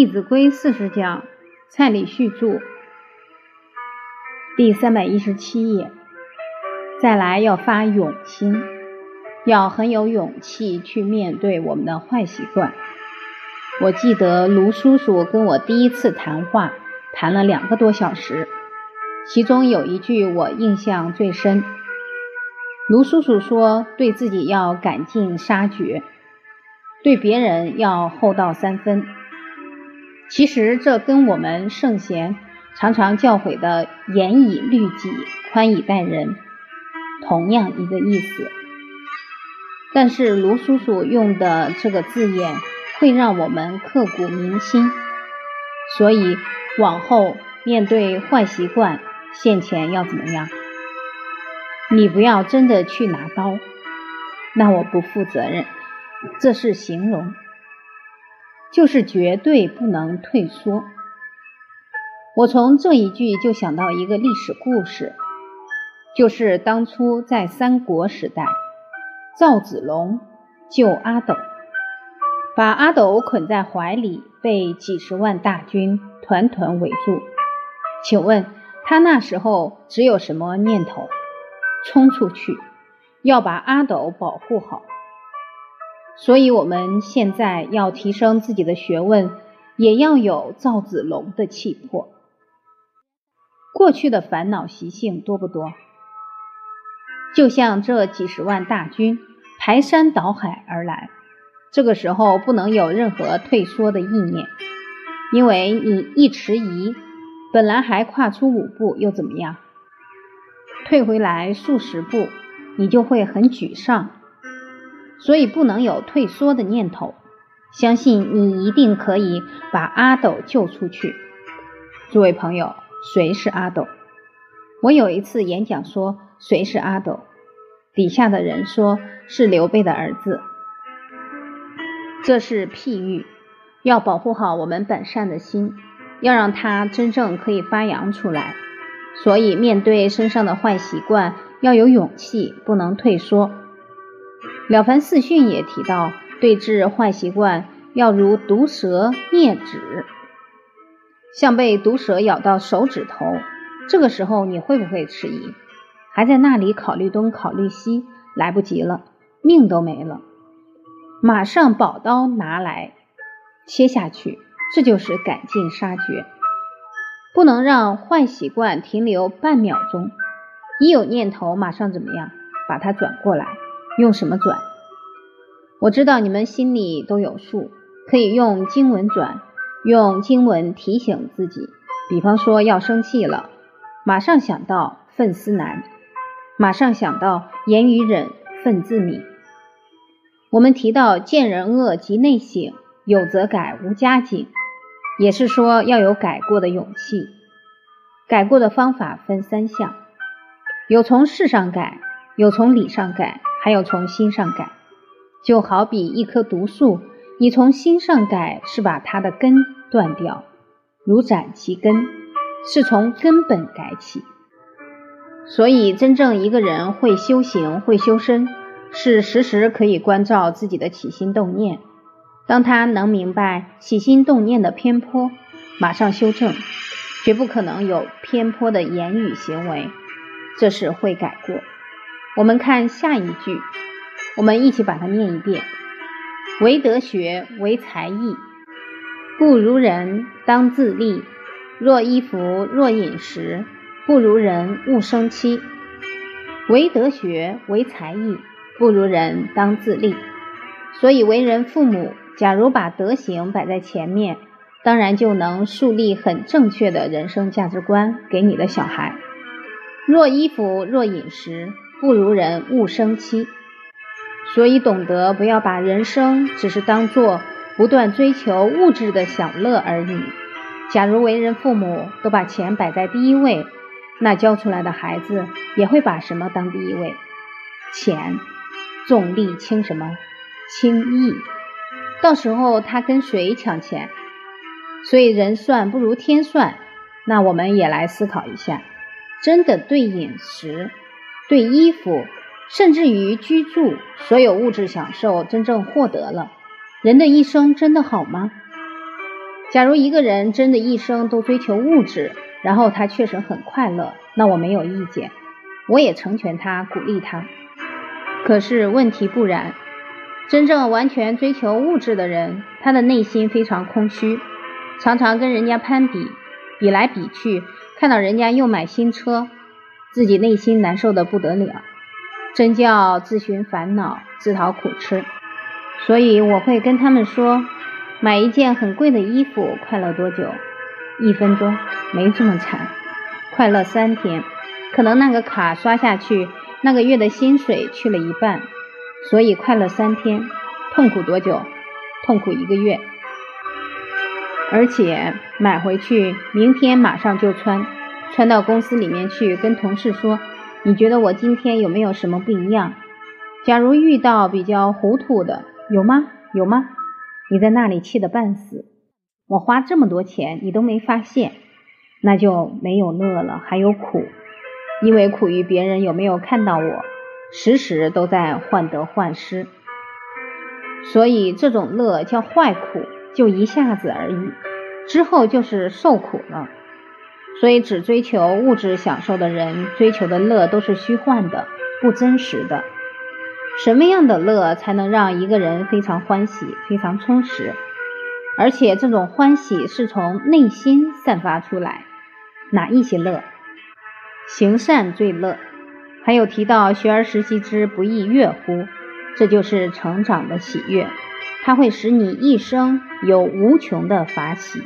弟子规》四十讲，蔡礼旭著，第三百一十七页。再来要发勇心，要很有勇气去面对我们的坏习惯。我记得卢叔叔跟我第一次谈话，谈了两个多小时，其中有一句我印象最深。卢叔叔说：“对自己要赶尽杀绝，对别人要厚道三分。”其实这跟我们圣贤常常教诲的“严以律己，宽以待人”同样一个意思。但是卢叔叔用的这个字眼会让我们刻骨铭心，所以往后面对坏习惯现前要怎么样？你不要真的去拿刀，那我不负责任，这是形容。就是绝对不能退缩。我从这一句就想到一个历史故事，就是当初在三国时代，赵子龙救阿斗，把阿斗捆在怀里，被几十万大军团团围住。请问他那时候只有什么念头？冲出去，要把阿斗保护好。所以，我们现在要提升自己的学问，也要有赵子龙的气魄。过去的烦恼习性多不多？就像这几十万大军排山倒海而来，这个时候不能有任何退缩的意念，因为你一迟疑，本来还跨出五步，又怎么样？退回来数十步，你就会很沮丧。所以不能有退缩的念头，相信你一定可以把阿斗救出去。诸位朋友，谁是阿斗？我有一次演讲说谁是阿斗，底下的人说是刘备的儿子。这是譬喻，要保护好我们本善的心，要让它真正可以发扬出来。所以面对身上的坏习惯，要有勇气，不能退缩。了凡四训也提到，对治坏习惯要如毒蛇啮指，像被毒蛇咬到手指头，这个时候你会不会迟疑？还在那里考虑东考虑西，来不及了，命都没了，马上宝刀拿来切下去，这就是赶尽杀绝。不能让坏习惯停留半秒钟，一有念头马上怎么样，把它转过来。用什么转？我知道你们心里都有数，可以用经文转，用经文提醒自己。比方说要生气了，马上想到愤思难，马上想到言语忍，愤自泯。我们提到见人恶即内省，有则改，无加警，也是说要有改过的勇气。改过的方法分三项，有从事上改，有从理上改。还有从心上改，就好比一棵毒树，你从心上改是把它的根断掉，如斩其根，是从根本改起。所以，真正一个人会修行、会修身，是时时可以关照自己的起心动念。当他能明白起心动念的偏颇，马上修正，绝不可能有偏颇的言语行为，这是会改过。我们看下一句，我们一起把它念一遍：唯德学，唯才艺，不如人当自立。若衣服，若饮食，不如人勿生戚。唯德学，唯才艺，不如人当自立。所以为人父母，假如把德行摆在前面，当然就能树立很正确的人生价值观给你的小孩。若衣服，若饮食。不如人勿生戚，所以懂得不要把人生只是当做不断追求物质的享乐而已。假如为人父母都把钱摆在第一位，那教出来的孩子也会把什么当第一位？钱，重利轻什么？轻义。到时候他跟谁抢钱？所以人算不如天算。那我们也来思考一下，真的对饮食。对衣服，甚至于居住，所有物质享受真正获得了，人的一生真的好吗？假如一个人真的一生都追求物质，然后他确实很快乐，那我没有意见，我也成全他，鼓励他。可是问题不然，真正完全追求物质的人，他的内心非常空虚，常常跟人家攀比，比来比去，看到人家又买新车，自己内心难受的不得了，真叫自寻烦恼，自讨苦吃。所以我会跟他们说。买一件很贵的衣服，快乐多久？一分钟，没这么惨。快乐三天，可能那个卡刷下去，那个月的薪水去了一半，所以快乐三天。痛苦多久？痛苦一个月。而且买回去，明天马上就穿，穿到公司里面去，跟同事说：“你觉得我今天有没有什么不一样？”假如遇到比较糊涂的，有吗？有吗？你在那里气得半死，我花这么多钱你都没发现，那就没有乐了，还有苦，因为苦于别人有没有看到我，时时都在患得患失，所以这种乐叫坏苦，就一下子而已，之后就是受苦了。所以只追求物质享受的人，追求的乐都是虚幻的，不真实的。什么样的乐才能让一个人非常欢喜、非常充实？而且这种欢喜是从内心散发出来。哪一些乐？行善最乐。还有提到“学而时习之，不亦乐乎”，这就是成长的喜悦，它会使你一生有无穷的法喜。